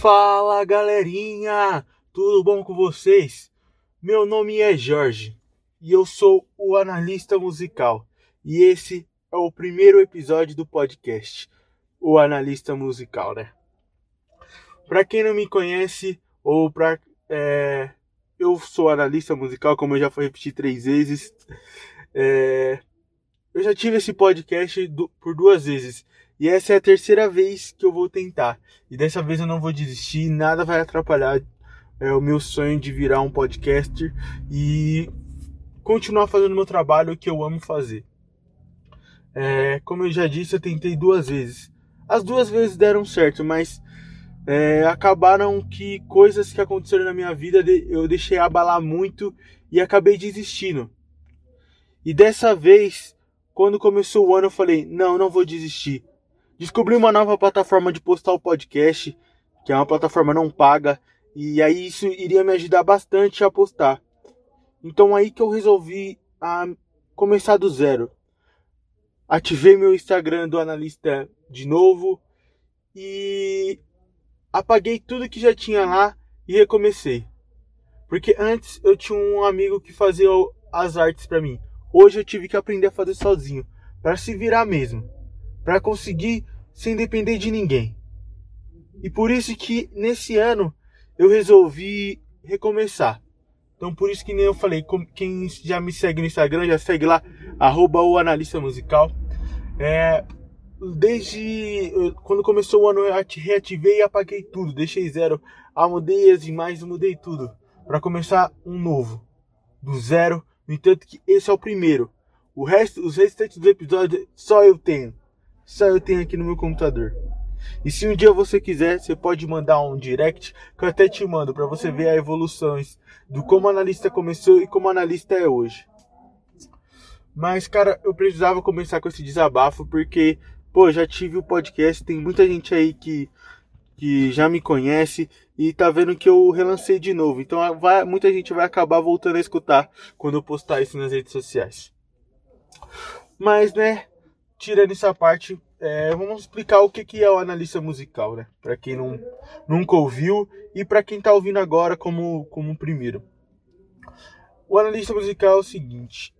Fala galerinha, tudo bom com vocês? Meu nome é Jorge e eu sou o analista musical e esse é o primeiro episódio do podcast, o analista musical, né? Para quem não me conhece ou para é, eu sou analista musical, como eu já fui repetir três vezes. É, eu já tive esse podcast do, por duas vezes e essa é a terceira vez que eu vou tentar. E dessa vez eu não vou desistir, nada vai atrapalhar é, o meu sonho de virar um podcaster e continuar fazendo meu trabalho que eu amo fazer. É, como eu já disse, eu tentei duas vezes. As duas vezes deram certo, mas é, acabaram que coisas que aconteceram na minha vida eu deixei abalar muito e acabei desistindo. E dessa vez, quando começou o ano, eu falei: não, não vou desistir. Descobri uma nova plataforma de postar o podcast, que é uma plataforma não paga, e aí isso iria me ajudar bastante a postar. Então aí que eu resolvi a começar do zero. Ativei meu Instagram do analista de novo e apaguei tudo que já tinha lá e recomecei. Porque antes eu tinha um amigo que fazia as artes para mim. Hoje eu tive que aprender a fazer sozinho, para se virar mesmo para conseguir sem depender de ninguém. E por isso que nesse ano eu resolvi recomeçar. Então por isso que nem eu falei, quem já me segue no Instagram, já segue lá, arroba o analista musical. É, desde quando começou o ano eu reativei e apaguei tudo, deixei zero. Mudei as imagens, mudei tudo. para começar um novo. Do zero. No entanto que esse é o primeiro. O resto, os restantes dos episódios só eu tenho. Só eu tenho aqui no meu computador. E se um dia você quiser, você pode mandar um direct que eu até te mando para você ver a evoluções do como analista começou e como analista é hoje. Mas, cara, eu precisava começar com esse desabafo porque, pô, já tive o podcast, tem muita gente aí que, que já me conhece e tá vendo que eu relancei de novo. Então, vai, muita gente vai acabar voltando a escutar quando eu postar isso nas redes sociais. Mas, né, tirando essa parte, é, vamos explicar o que, que é o analista musical, né? Para quem não, nunca ouviu e para quem está ouvindo agora como, como primeiro. O analista musical é o seguinte: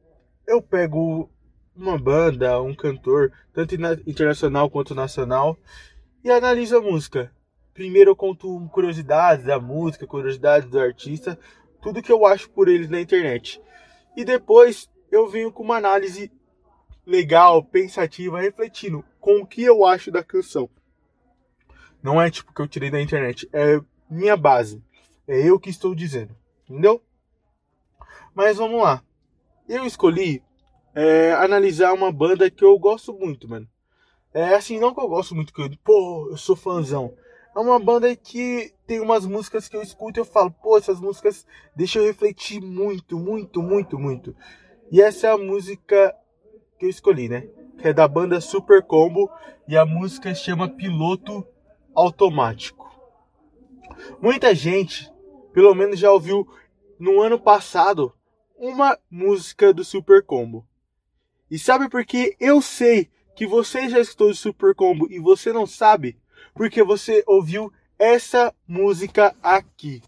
eu pego uma banda, um cantor, tanto internacional quanto nacional, e analiso a música. Primeiro eu conto curiosidades da música, curiosidades do artista, tudo que eu acho por eles na internet. E depois eu venho com uma análise legal, pensativa, refletindo com o que eu acho da canção. Não é tipo que eu tirei da internet, é minha base. É eu que estou dizendo, entendeu? Mas vamos lá. Eu escolhi é, analisar uma banda que eu gosto muito, mano. É assim, não que eu gosto muito, que eu, pô, eu sou fãzão. É uma banda que tem umas músicas que eu escuto e eu falo, pô, essas músicas deixam eu refletir muito, muito, muito, muito. E essa é a música que eu escolhi, né? Que é da banda Super Combo e a música chama Piloto Automático. Muita gente, pelo menos já ouviu no ano passado, uma música do Super Combo. E sabe por que eu sei que você já escutou o Super Combo e você não sabe? Porque você ouviu essa música aqui.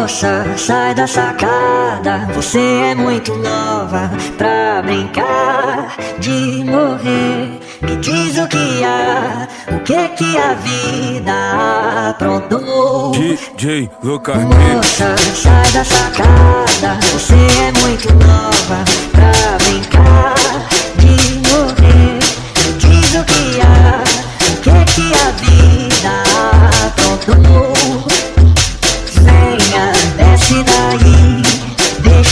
Moça, sai da sacada, você é muito nova pra brincar de morrer. Me diz o que há, o que que a vida aprontou. DJ Lucas Moça, sai da sacada, você é muito nova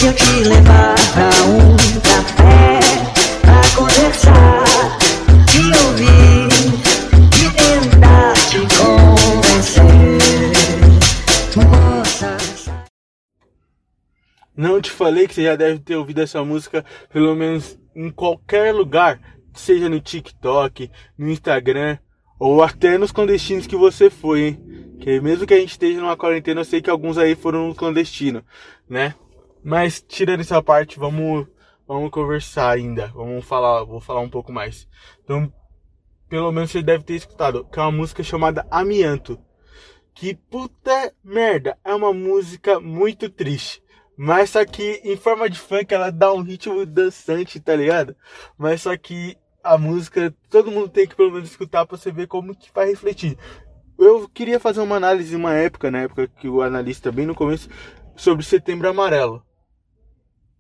deixa eu te levar pra um café pra conversar, te ouvir e tentar te convencer. Moça. Não te falei que você já deve ter ouvido essa música pelo menos em qualquer lugar, seja no TikTok, no Instagram ou até nos clandestinos que você foi, hein? Que mesmo que a gente esteja numa quarentena, eu sei que alguns aí foram no clandestino, né? Mas tirando essa parte, vamos vamos conversar ainda. Vamos falar, vou falar um pouco mais. Então, pelo menos você deve ter escutado, que é uma música chamada Amianto. Que puta merda, é uma música muito triste. Mas só que em forma de funk ela dá um ritmo dançante, tá ligado? Mas só que a música todo mundo tem que pelo menos escutar pra você ver como que vai refletir. Eu queria fazer uma análise uma época, na época que o analista bem no começo, sobre Setembro Amarelo.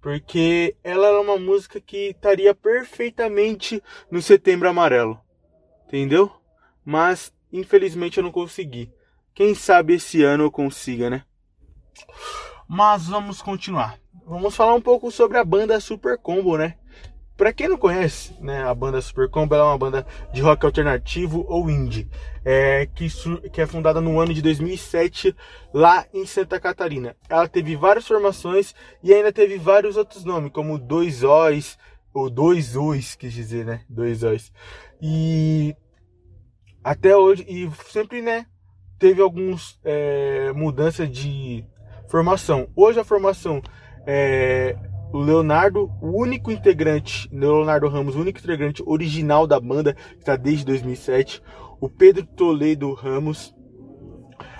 Porque ela é uma música que estaria perfeitamente no Setembro Amarelo. Entendeu? Mas infelizmente eu não consegui. Quem sabe esse ano eu consiga, né? Mas vamos continuar. Vamos falar um pouco sobre a banda Super Combo, né? Pra quem não conhece, né, a banda Super Combo é uma banda de rock alternativo ou indie, é, que, que é fundada no ano de 2007 lá em Santa Catarina. Ela teve várias formações e ainda teve vários outros nomes, como Dois Ois, ou Dois Ois, quis dizer, né? Dois Ois. E até hoje, e sempre, né, teve algumas é, mudanças de formação. Hoje a formação é o Leonardo, o único integrante, Leonardo Ramos, o único integrante original da banda, que está desde 2007. O Pedro Toledo Ramos.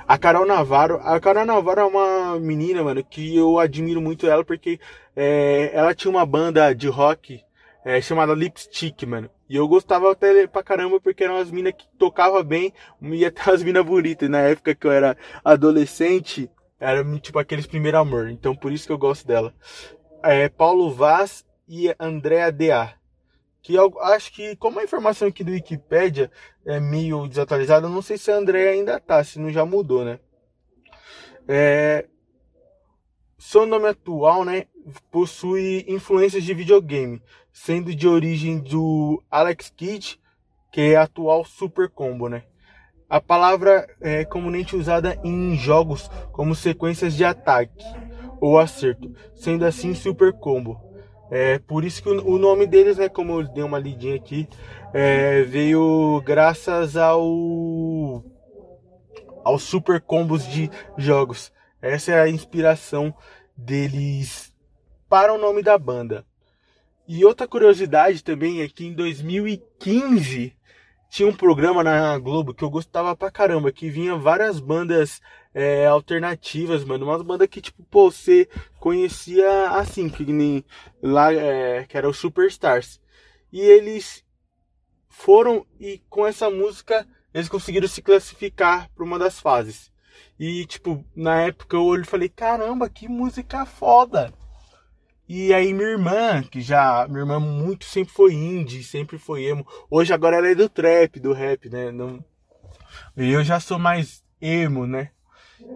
A Carol Navarro. A Carol Navarro é uma menina, mano, que eu admiro muito ela porque é, ela tinha uma banda de rock é, chamada Lipstick, mano. E eu gostava até pra caramba porque eram as minas que tocavam bem e até as minas bonitas. Na época que eu era adolescente, era tipo aqueles primeiro amor. Então por isso que eu gosto dela. É Paulo Vaz e Andréa D.A. Que eu acho que, como a informação aqui do Wikipedia é meio desatualizada, não sei se a Andréa ainda tá, se não já mudou, né? É, seu nome atual, né, possui influências de videogame, sendo de origem do Alex Kidd, que é atual Super Combo, né? A palavra é comumente usada em jogos como sequências de ataque ou acerto, sendo assim Super Combo. É por isso que o nome deles, né, como eu dei uma lidinha aqui, é, veio graças ao aos super combos de jogos. Essa é a inspiração deles para o nome da banda. E outra curiosidade também é que em 2015 tinha um programa na Globo que eu gostava pra caramba, que vinha várias bandas é, alternativas, mano. Umas bandas que, tipo, pô, você conhecia assim, que nem lá, é, que era o Superstars. E eles foram e com essa música eles conseguiram se classificar para uma das fases. E, tipo, na época eu olhei e falei, caramba, que música foda! E aí minha irmã, que já, minha irmã muito sempre foi indie, sempre foi emo. Hoje agora ela é do trap, do rap, né? Não, eu já sou mais emo, né?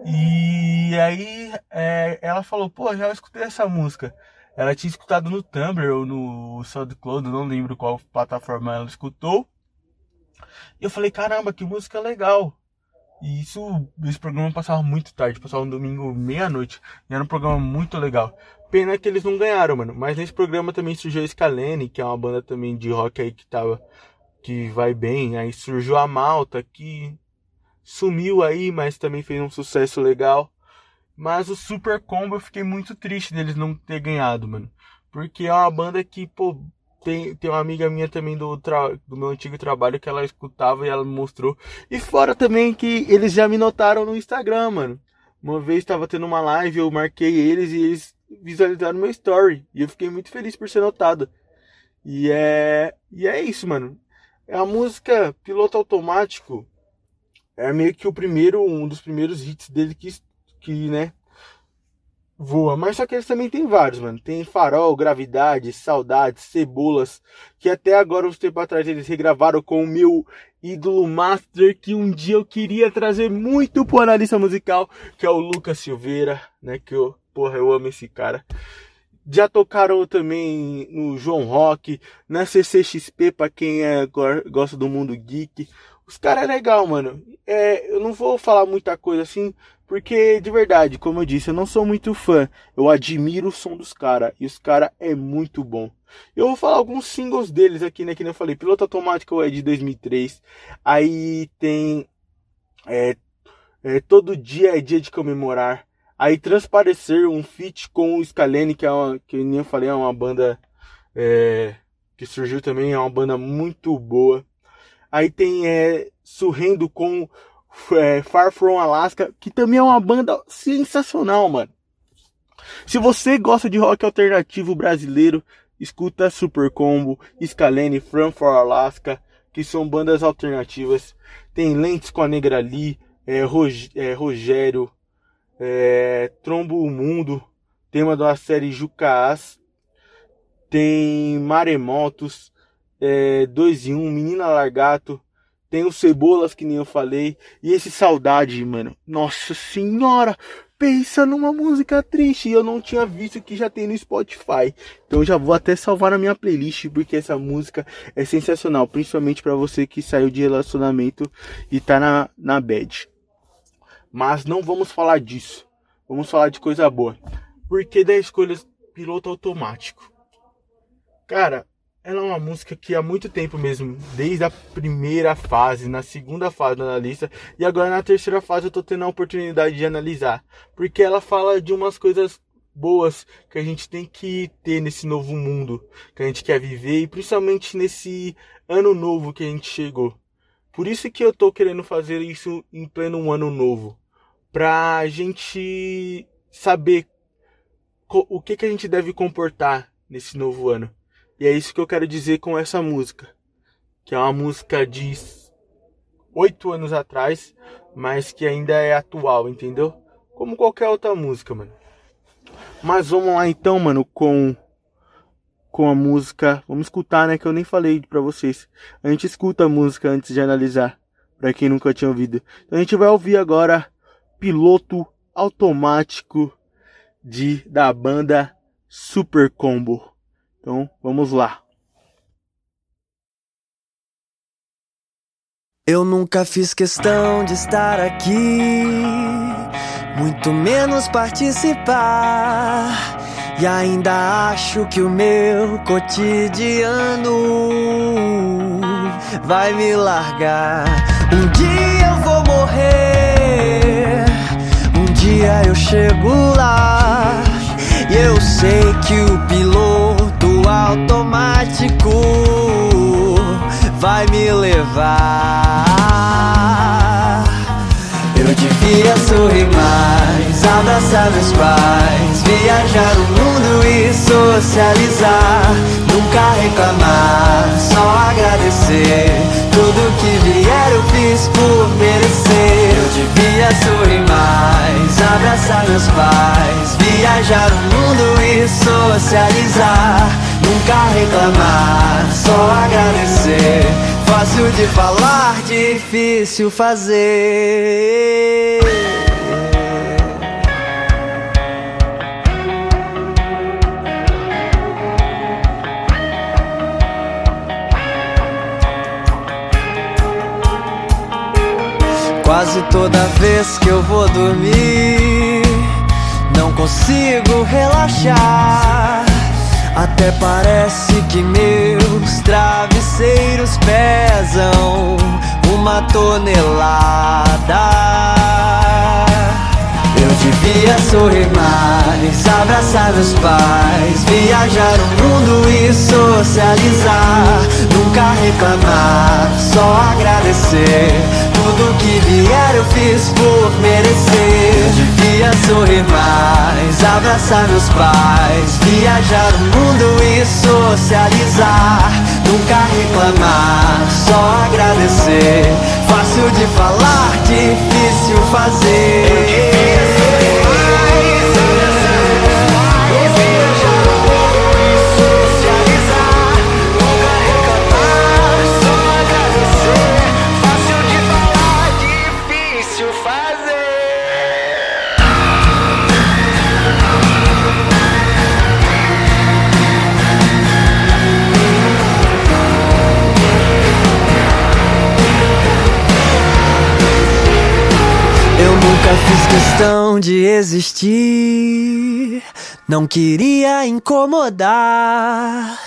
E aí é, ela falou, pô, já escutei essa música. Ela tinha escutado no Tumblr ou no SoundCloud, não lembro qual plataforma ela escutou. E eu falei, caramba, que música legal. E isso, esse programa passava muito tarde, passava um domingo meia-noite. E era um programa muito legal. Pena que eles não ganharam, mano. Mas nesse programa também surgiu a Scalene, que é uma banda também de rock aí que tava. que vai bem. Aí surgiu a Malta, que sumiu aí, mas também fez um sucesso legal. Mas o Super Combo eu fiquei muito triste deles não ter ganhado, mano. Porque é uma banda que, pô, tem, tem uma amiga minha também do, tra, do meu antigo trabalho que ela escutava e ela me mostrou. E fora também que eles já me notaram no Instagram, mano. Uma vez estava tendo uma live, eu marquei eles e eles visualizaram meu story. E eu fiquei muito feliz por ser notado. E é, e é isso, mano. É a música Piloto Automático é meio que o primeiro, um dos primeiros hits dele que, que né, voa. Mas só que eles também tem vários, mano. Tem Farol, Gravidade, Saudades, Cebolas, que até agora, uns tempos atrás, eles regravaram com o meu ídolo master, que um dia eu queria trazer muito pro analista musical, que é o Lucas Silveira, né, que eu Porra, eu amo esse cara. Já tocaram também no João Rock, na CCXP, pra quem é, gosta do mundo geek. Os caras é legal, mano. É, eu não vou falar muita coisa assim, porque de verdade, como eu disse, eu não sou muito fã. Eu admiro o som dos caras. E os caras é muito bom. Eu vou falar alguns singles deles aqui, né? Que nem eu falei. Piloto Automático é de 2003. Aí tem. É, é, Todo dia é dia de comemorar. Aí Transparecer, um feat com o Scalene, que é uma, que nem eu falei, é uma banda é, que surgiu também, é uma banda muito boa. Aí tem é, Surrendo com é, Far From Alaska, que também é uma banda sensacional, mano. Se você gosta de rock alternativo brasileiro, escuta Super Combo, Scalene, From For Alaska, que são bandas alternativas. Tem Lentes com a Negra Lee, é, Rog é, Rogério, é, Trombo o Mundo, tema da série Jucaás. Tem Maremotos, é, 2 em 1, um, Menina Largato, tem os Cebolas, que nem eu falei. E esse Saudade, mano. Nossa senhora! Pensa numa música triste. E eu não tinha visto que já tem no Spotify. Então já vou até salvar na minha playlist. Porque essa música é sensacional. Principalmente para você que saiu de relacionamento e tá na, na bad. Mas não vamos falar disso. Vamos falar de coisa boa. Por que da escolha piloto automático? Cara, ela é uma música que há muito tempo mesmo, desde a primeira fase, na segunda fase da lista, e agora na terceira fase eu tô tendo a oportunidade de analisar, porque ela fala de umas coisas boas que a gente tem que ter nesse novo mundo que a gente quer viver e principalmente nesse ano novo que a gente chegou. Por isso que eu tô querendo fazer isso em pleno ano novo, pra gente saber o que que a gente deve comportar nesse novo ano. E é isso que eu quero dizer com essa música. Que é uma música de oito anos atrás, mas que ainda é atual, entendeu? Como qualquer outra música, mano. Mas vamos lá então, mano, com com a música. Vamos escutar, né, que eu nem falei para vocês. A gente escuta a música antes de analisar, para quem nunca tinha ouvido. Então a gente vai ouvir agora Piloto Automático de da banda Super Combo. Então, vamos lá. Eu nunca fiz questão de estar aqui, muito menos participar. E ainda acho que o meu cotidiano vai me largar. Um dia eu vou morrer, um dia eu chego lá. E eu sei que o piloto automático vai me levar. Eu devia sorrir mais, abraçar meus pais, viajar o mundo e socializar. Nunca reclamar, só agradecer. Tudo que vier eu fiz por merecer. Eu devia sorrir mais, abraçar meus pais, viajar o mundo e socializar. Nunca reclamar, só agradecer. Fácil de falar, difícil fazer. Quase toda vez que eu vou dormir, não consigo relaxar. Até parece que meus travesseiros pesam uma tonelada. Eu devia sorrir mais, abraçar meus pais, viajar o mundo e socializar. Nunca reclamar, só agradecer. Tudo que vier eu fiz por merecer. Eu devia sorrir mais, abraçar meus pais, viajar o mundo e socializar. Nunca reclamar, só agradecer. Fácil de falar, difícil fazer. Questão de existir. Não queria incomodar.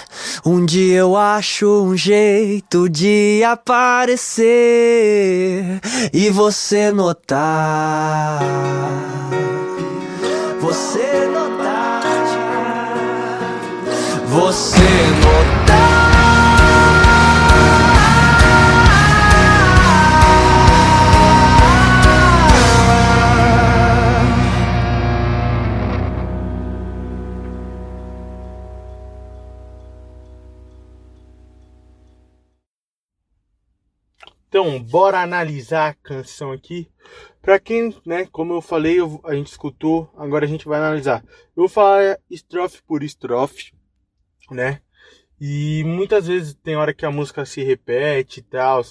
Um dia eu acho um jeito de aparecer e você notar. Você notar. Você notar. Então, bora analisar a canção aqui. Pra quem, né, como eu falei, eu- a gente escutou, agora a gente vai analisar. Eu vou falar estrofe por estrofe, né? E muitas vezes tem hora que a música se repete e tal.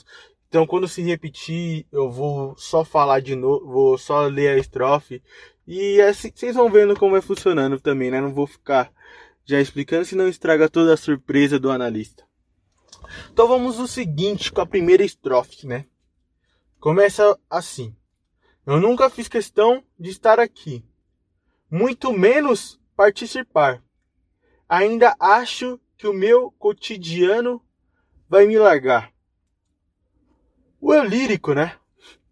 Então, quando se repetir, eu vou só falar de novo, vou só ler a estrofe. E assim, vocês vão vendo como vai funcionando também, né? Não vou ficar já explicando, senão estraga toda a surpresa do analista. Então vamos no seguinte, com a primeira estrofe, né? Começa assim. Eu nunca fiz questão de estar aqui, muito menos participar. Ainda acho que o meu cotidiano vai me largar. O eu lírico, né?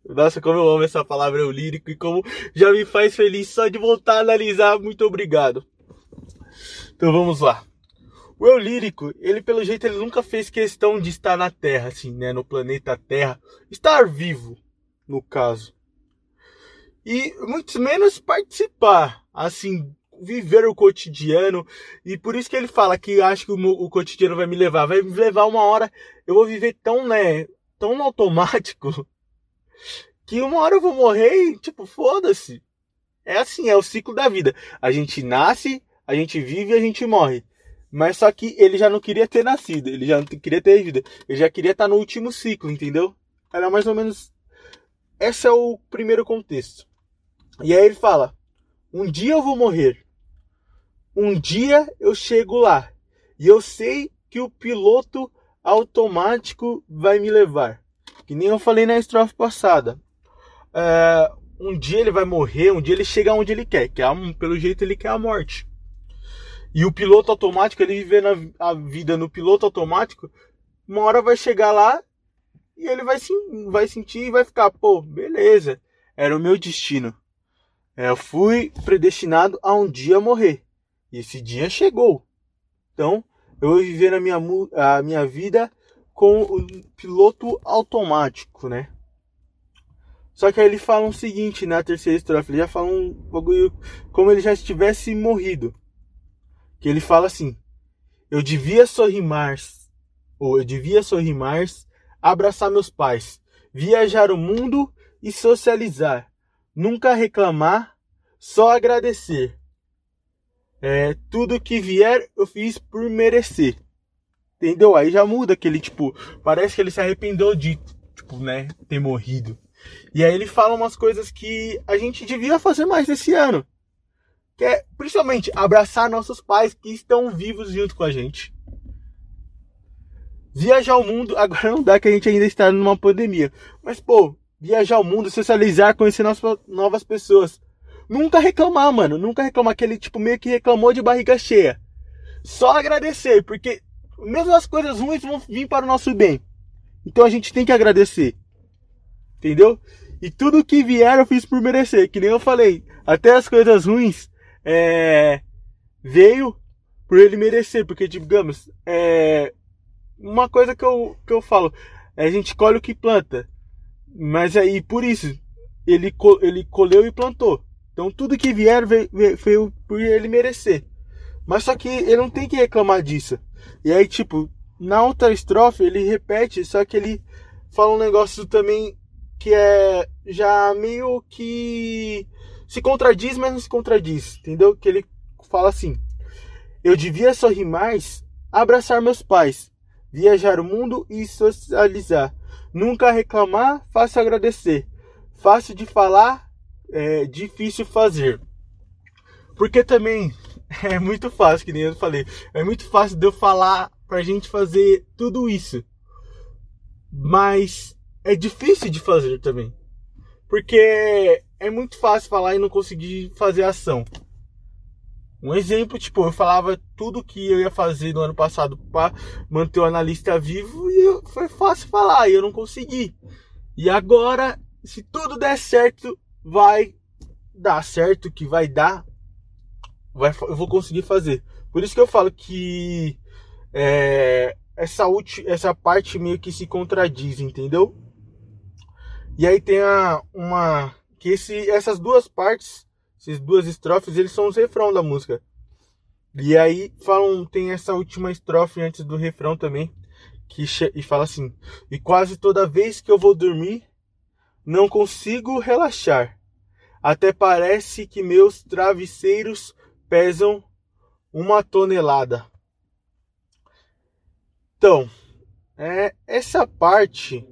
Nossa, como eu amo essa palavra eu lírico e como já me faz feliz só de voltar a analisar. Muito obrigado. Então vamos lá. O eu lírico, ele pelo jeito ele nunca fez questão de estar na Terra, assim, né, no planeta Terra, estar vivo, no caso. E muito menos participar, assim, viver o cotidiano. E por isso que ele fala que acho que o, o cotidiano vai me levar, vai me levar uma hora, eu vou viver tão, né, tão automático que uma hora eu vou morrer e, tipo, foda-se. É assim, é o ciclo da vida. A gente nasce, a gente vive e a gente morre. Mas só que ele já não queria ter nascido, ele já não queria ter vida, ele já queria estar no último ciclo, entendeu? Era mais ou menos. Esse é o primeiro contexto. E aí ele fala: Um dia eu vou morrer, um dia eu chego lá, e eu sei que o piloto automático vai me levar. Que nem eu falei na estrofe passada. É, um dia ele vai morrer, um dia ele chega onde ele quer, que é, pelo jeito ele quer a morte. E o piloto automático, ele vivendo a, vida no piloto automático, uma hora vai chegar lá e ele vai, sim, vai sentir e vai ficar, pô, beleza, era o meu destino. É, eu fui predestinado a um dia morrer. E esse dia chegou. Então, eu vou viver a minha, a minha vida com o piloto automático, né? Só que aí ele fala o seguinte na terceira estrofe, ele já fala um bagulho como ele já tivesse morrido. Que ele fala assim: Eu devia sorrir mais, ou eu devia sorrir mais, abraçar meus pais, viajar o mundo e socializar, nunca reclamar, só agradecer. É, tudo que vier eu fiz por merecer. Entendeu? Aí já muda aquele tipo, parece que ele se arrependeu de, tipo, né, ter morrido. E aí ele fala umas coisas que a gente devia fazer mais esse ano. Que é, principalmente, abraçar nossos pais que estão vivos junto com a gente. Viajar o mundo, agora não dá que a gente ainda está numa pandemia. Mas, pô, viajar o mundo, socializar, conhecer novas, novas pessoas. Nunca reclamar, mano. Nunca reclamar. Aquele tipo meio que reclamou de barriga cheia. Só agradecer, porque mesmo as coisas ruins vão vir para o nosso bem. Então a gente tem que agradecer. Entendeu? E tudo que vier eu fiz por merecer. Que nem eu falei. Até as coisas ruins é, veio por ele merecer. Porque, digamos, é, uma coisa que eu, que eu falo. A gente colhe o que planta. Mas aí, por isso, ele, ele colheu e plantou. Então tudo que vier veio, veio por ele merecer. Mas só que ele não tem que reclamar disso. E aí, tipo, na outra estrofe ele repete, só que ele fala um negócio também que é já meio que se contradiz, mas não se contradiz, entendeu? Que ele fala assim: Eu devia sorrir mais, abraçar meus pais, viajar o mundo e socializar. Nunca reclamar, fácil agradecer. Fácil de falar, é difícil fazer. Porque também é muito fácil, que nem eu falei, é muito fácil de eu falar pra gente fazer tudo isso. Mas é difícil de fazer também. Porque é muito fácil falar e não conseguir fazer ação. Um exemplo, tipo, eu falava tudo que eu ia fazer no ano passado para manter o analista vivo e eu- foi fácil falar e eu não consegui. E agora, se tudo der certo, vai dar certo, que vai dar, vai, eu vou conseguir fazer. Por isso que eu falo que é, essa, ulti, essa parte meio que se contradiz, entendeu? E aí tem a, uma. Que esse, essas duas partes, essas duas estrofes, eles são os refrão da música. E aí falam, tem essa última estrofe antes do refrão também. que e fala assim: "E quase toda vez que eu vou dormir, não consigo relaxar. Até parece que meus travesseiros pesam uma tonelada." Então, é, essa parte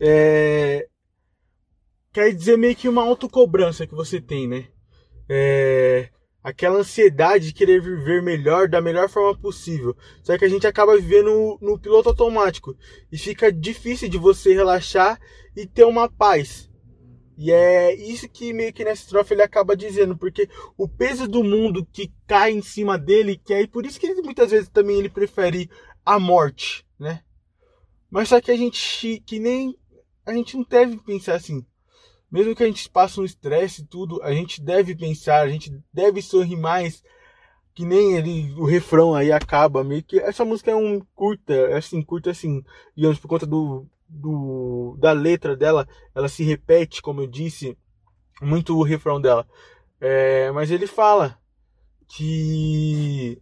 é, quer dizer meio que uma autocobrança que você tem, né? É, aquela ansiedade de querer viver melhor da melhor forma possível. Só que a gente acaba vivendo no, no piloto automático e fica difícil de você relaxar e ter uma paz. E é isso que meio que nessa estrofe ele acaba dizendo, porque o peso do mundo que cai em cima dele, que aí por isso que ele, muitas vezes também ele prefere a morte, né? Mas só que a gente que nem a gente não deve pensar assim. Mesmo que a gente passe um estresse e tudo, a gente deve pensar, a gente deve sorrir mais. Que nem ele, o refrão aí acaba meio que. Essa música é um curta, é assim, curta assim, digamos, por conta do, do da letra dela, ela se repete, como eu disse, muito o refrão dela. É, mas ele fala que.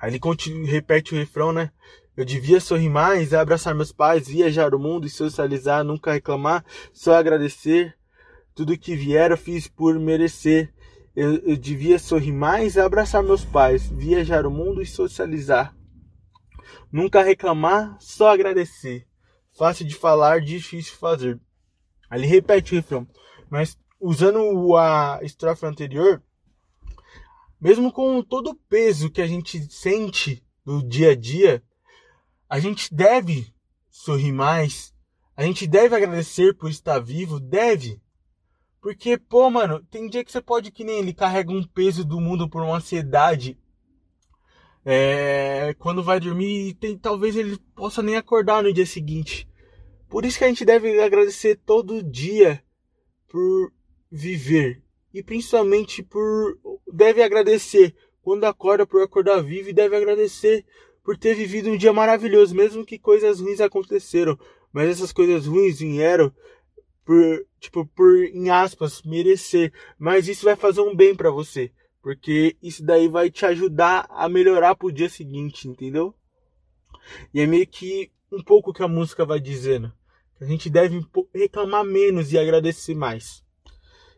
Aí ele continua, repete o refrão, né? Eu devia sorrir mais, abraçar meus pais, viajar o mundo e socializar, nunca reclamar, só agradecer. Tudo que vier eu fiz por merecer. Eu, eu devia sorrir mais, abraçar meus pais, viajar o mundo e socializar. Nunca reclamar, só agradecer. Fácil de falar, difícil de fazer. Ele repete o refrão. Mas usando a estrofe anterior, mesmo com todo o peso que a gente sente no dia a dia, a gente deve sorrir mais. A gente deve agradecer por estar vivo, deve. Porque, pô, mano, tem dia que você pode que nem ele carrega um peso do mundo por uma ansiedade. É, quando vai dormir, tem, talvez ele possa nem acordar no dia seguinte. Por isso que a gente deve agradecer todo dia por viver. E principalmente por. Deve agradecer quando acorda por acordar vivo e deve agradecer por ter vivido um dia maravilhoso, mesmo que coisas ruins aconteceram, mas essas coisas ruins vieram por, tipo, por em aspas, merecer, mas isso vai fazer um bem para você, porque isso daí vai te ajudar a melhorar pro dia seguinte, entendeu? E é meio que um pouco que a música vai dizendo, que a gente deve reclamar menos e agradecer mais.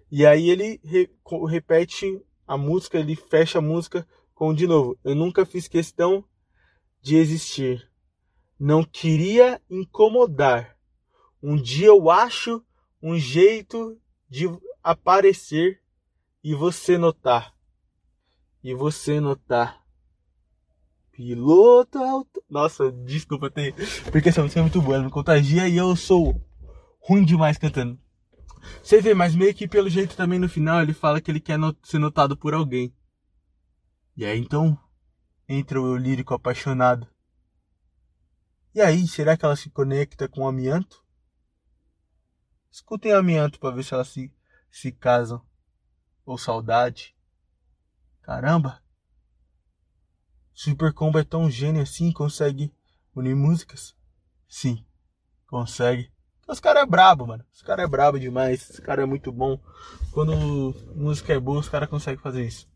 E aí ele re repete a música, ele fecha a música com de novo, eu nunca fiz questão de existir. Não queria incomodar. Um dia eu acho um jeito de aparecer e você notar. E você notar. Piloto alto. Nossa, desculpa ter. Porque essa música é muito boa, ela me contagia e eu sou ruim demais cantando. Você vê, mas meio que pelo jeito também no final ele fala que ele quer ser notado por alguém. E aí então entra o eu lírico apaixonado. E aí, será que ela se conecta com o amianto? Escutem amianto para ver se elas se, se casam. Ou saudade. Caramba! Super Combo é tão gênio assim, consegue unir músicas? Sim, consegue. Os caras é brabo, mano. Os caras é brabo demais. Os caras é muito bom. Quando música é boa, os caras conseguem fazer isso.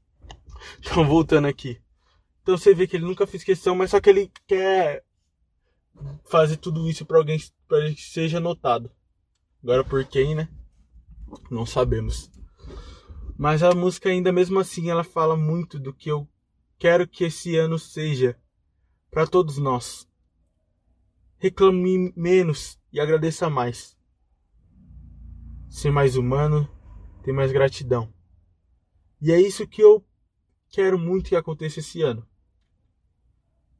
Então, voltando aqui. Então você vê que ele nunca fez questão, mas só que ele quer fazer tudo isso para alguém para que seja notado. Agora por quem, né? Não sabemos. Mas a música ainda mesmo assim ela fala muito do que eu quero que esse ano seja para todos nós. Reclame menos e agradeça mais. Ser mais humano, ter mais gratidão. E é isso que eu quero muito que aconteça esse ano.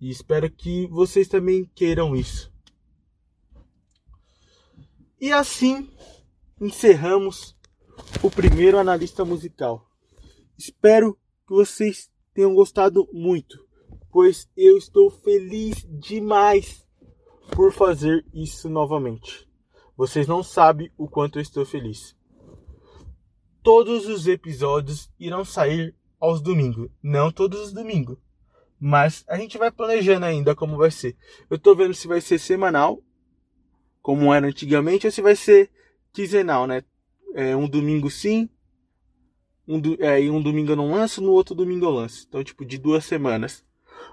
E espero que vocês também queiram isso. E assim encerramos o primeiro analista musical. Espero que vocês tenham gostado muito, pois eu estou feliz demais por fazer isso novamente. Vocês não sabem o quanto eu estou feliz. Todos os episódios irão sair aos domingos, não todos os domingos, mas a gente vai planejando ainda como vai ser. Eu tô vendo se vai ser semanal, como era antigamente, ou se vai ser quinzenal, né? É, um domingo sim, um, do, é, um domingo eu não lanço, no outro domingo eu lanço. Então, tipo, de duas semanas.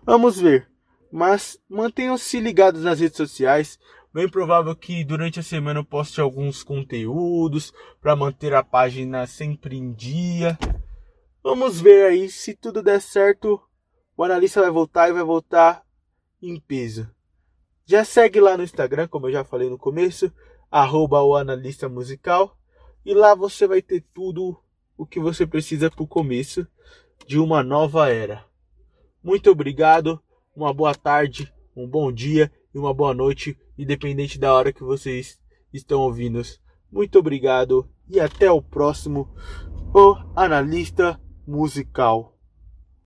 Vamos ver. Mas mantenham-se ligados nas redes sociais. Bem provável que durante a semana eu poste alguns conteúdos para manter a página sempre em dia. Vamos ver aí se tudo der certo. O analista vai voltar e vai voltar em peso. Já segue lá no Instagram, como eu já falei no começo, arroba o analista musical. E lá você vai ter tudo o que você precisa para o começo de uma nova era. Muito obrigado, uma boa tarde, um bom dia e uma boa noite, independente da hora que vocês estão ouvindo. Muito obrigado e até o próximo, o analista musical.